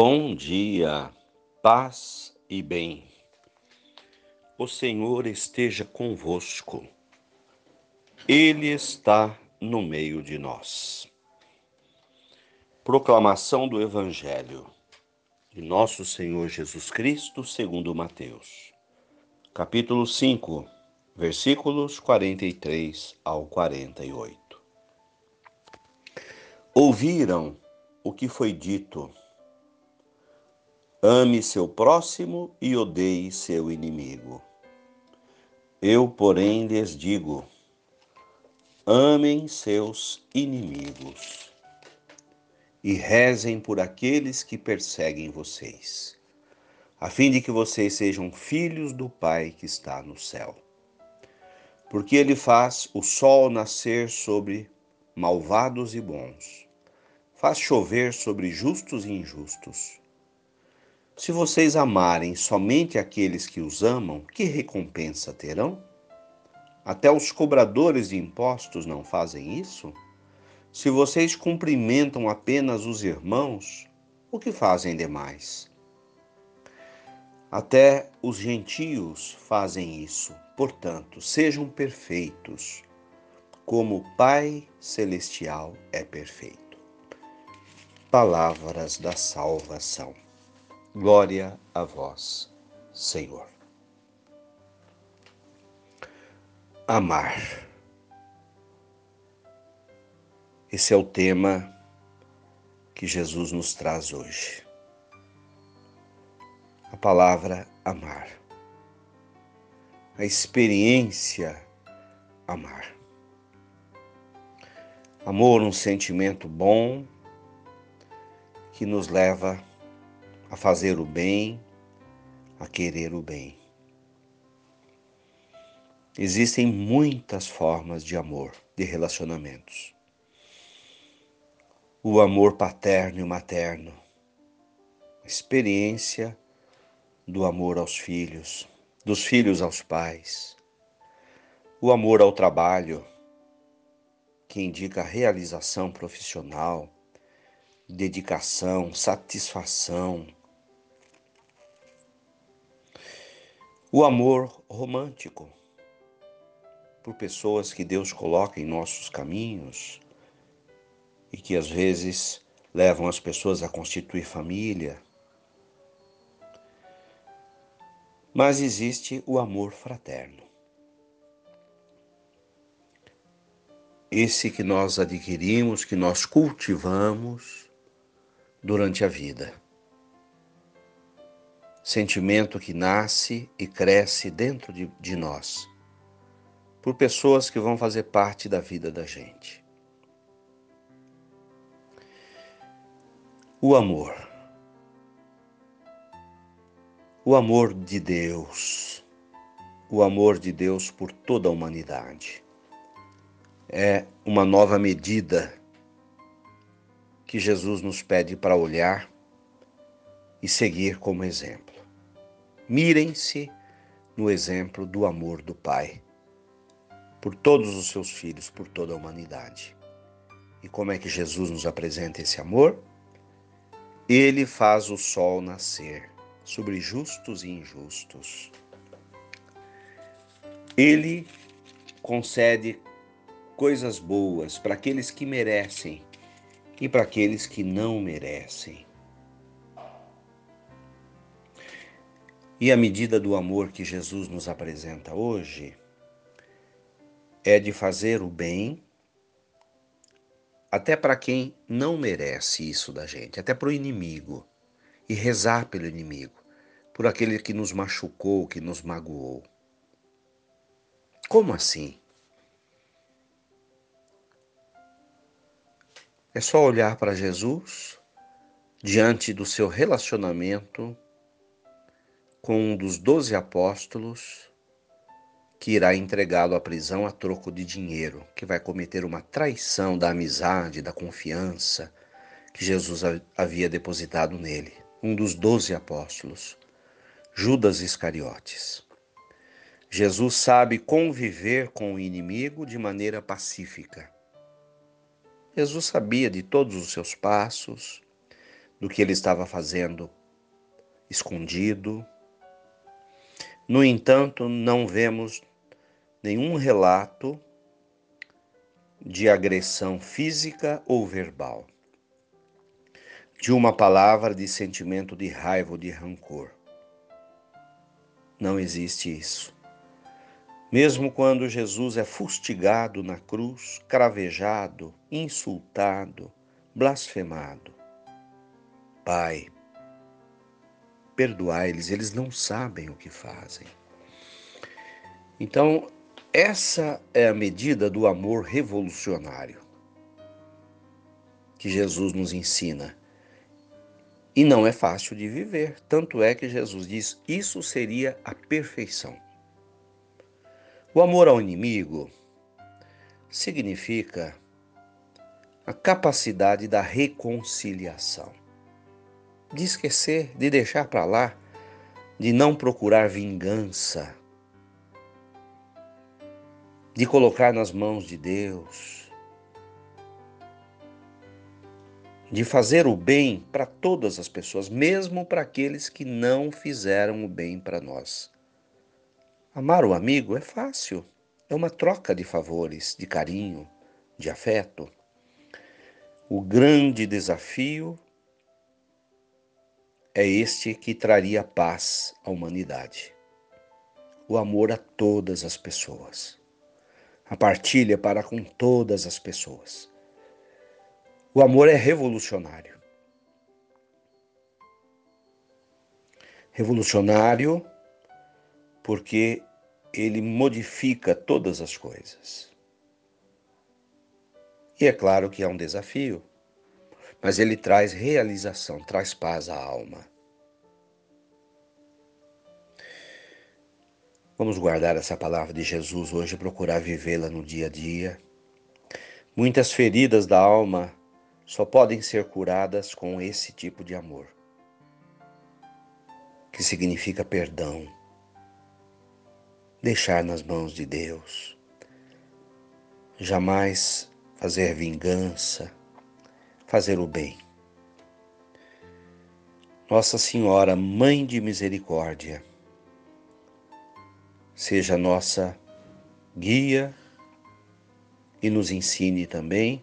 Bom dia, paz e bem. O Senhor esteja convosco. Ele está no meio de nós. Proclamação do Evangelho de Nosso Senhor Jesus Cristo, segundo Mateus. Capítulo 5, versículos 43 ao 48. Ouviram o que foi dito Ame seu próximo e odeie seu inimigo. Eu, porém, lhes digo: amem seus inimigos e rezem por aqueles que perseguem vocês, a fim de que vocês sejam filhos do Pai que está no céu. Porque ele faz o sol nascer sobre malvados e bons, faz chover sobre justos e injustos se vocês amarem somente aqueles que os amam, que recompensa terão? Até os cobradores de impostos não fazem isso? Se vocês cumprimentam apenas os irmãos, o que fazem demais? Até os gentios fazem isso. Portanto, sejam perfeitos, como o Pai Celestial é perfeito. Palavras da salvação. Glória a vós, Senhor. Amar. Esse é o tema que Jesus nos traz hoje. A palavra amar. A experiência amar. Amor, um sentimento bom que nos leva a fazer o bem, a querer o bem. Existem muitas formas de amor, de relacionamentos. O amor paterno e materno, a experiência do amor aos filhos, dos filhos aos pais, o amor ao trabalho, que indica realização profissional, dedicação, satisfação, O amor romântico por pessoas que Deus coloca em nossos caminhos e que às vezes levam as pessoas a constituir família. Mas existe o amor fraterno. Esse que nós adquirimos, que nós cultivamos durante a vida sentimento que nasce e cresce dentro de, de nós, por pessoas que vão fazer parte da vida da gente. O amor. O amor de Deus. O amor de Deus por toda a humanidade. É uma nova medida que Jesus nos pede para olhar e seguir como exemplo. Mirem-se no exemplo do amor do Pai por todos os seus filhos, por toda a humanidade. E como é que Jesus nos apresenta esse amor? Ele faz o sol nascer sobre justos e injustos. Ele concede coisas boas para aqueles que merecem e para aqueles que não merecem. E a medida do amor que Jesus nos apresenta hoje é de fazer o bem até para quem não merece isso da gente, até para o inimigo, e rezar pelo inimigo, por aquele que nos machucou, que nos magoou. Como assim? É só olhar para Jesus diante do seu relacionamento com um dos doze apóstolos que irá entregá-lo à prisão a troco de dinheiro, que vai cometer uma traição da amizade, da confiança que Jesus havia depositado nele. Um dos doze apóstolos, Judas Iscariotes. Jesus sabe conviver com o inimigo de maneira pacífica. Jesus sabia de todos os seus passos, do que ele estava fazendo escondido. No entanto, não vemos nenhum relato de agressão física ou verbal, de uma palavra de sentimento de raiva ou de rancor. Não existe isso. Mesmo quando Jesus é fustigado na cruz, cravejado, insultado, blasfemado. Pai, perdoai-lhes, eles não sabem o que fazem. Então, essa é a medida do amor revolucionário que Jesus nos ensina. E não é fácil de viver, tanto é que Jesus diz: isso seria a perfeição. O amor ao inimigo significa a capacidade da reconciliação, de esquecer, de deixar para lá, de não procurar vingança, de colocar nas mãos de Deus, de fazer o bem para todas as pessoas, mesmo para aqueles que não fizeram o bem para nós. Amar o amigo é fácil, é uma troca de favores, de carinho, de afeto. O grande desafio é este que traria paz à humanidade. O amor a todas as pessoas a partilha para com todas as pessoas. O amor é revolucionário. Revolucionário porque ele modifica todas as coisas. E é claro que é um desafio, mas ele traz realização, traz paz à alma. Vamos guardar essa palavra de Jesus hoje e procurar vivê-la no dia a dia. Muitas feridas da alma só podem ser curadas com esse tipo de amor, que significa perdão, deixar nas mãos de Deus, jamais fazer vingança, fazer o bem. Nossa Senhora, Mãe de Misericórdia, seja nossa guia e nos ensine também.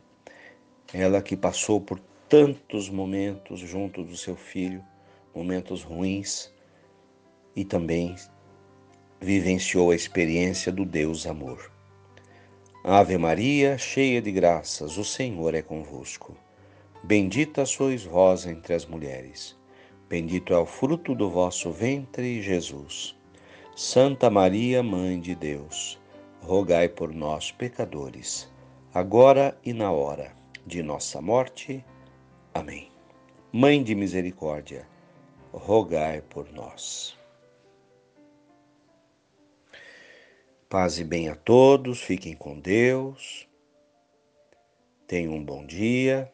Ela que passou por tantos momentos junto do seu filho, momentos ruins, e também vivenciou a experiência do Deus amor. Ave Maria, cheia de graças, o Senhor é convosco. Bendita sois vós entre as mulheres. Bendito é o fruto do vosso ventre, Jesus. Santa Maria, Mãe de Deus, rogai por nós, pecadores, agora e na hora de nossa morte. Amém. Mãe de misericórdia, rogai por nós. Paz e bem a todos, fiquem com Deus. Tenham um bom dia.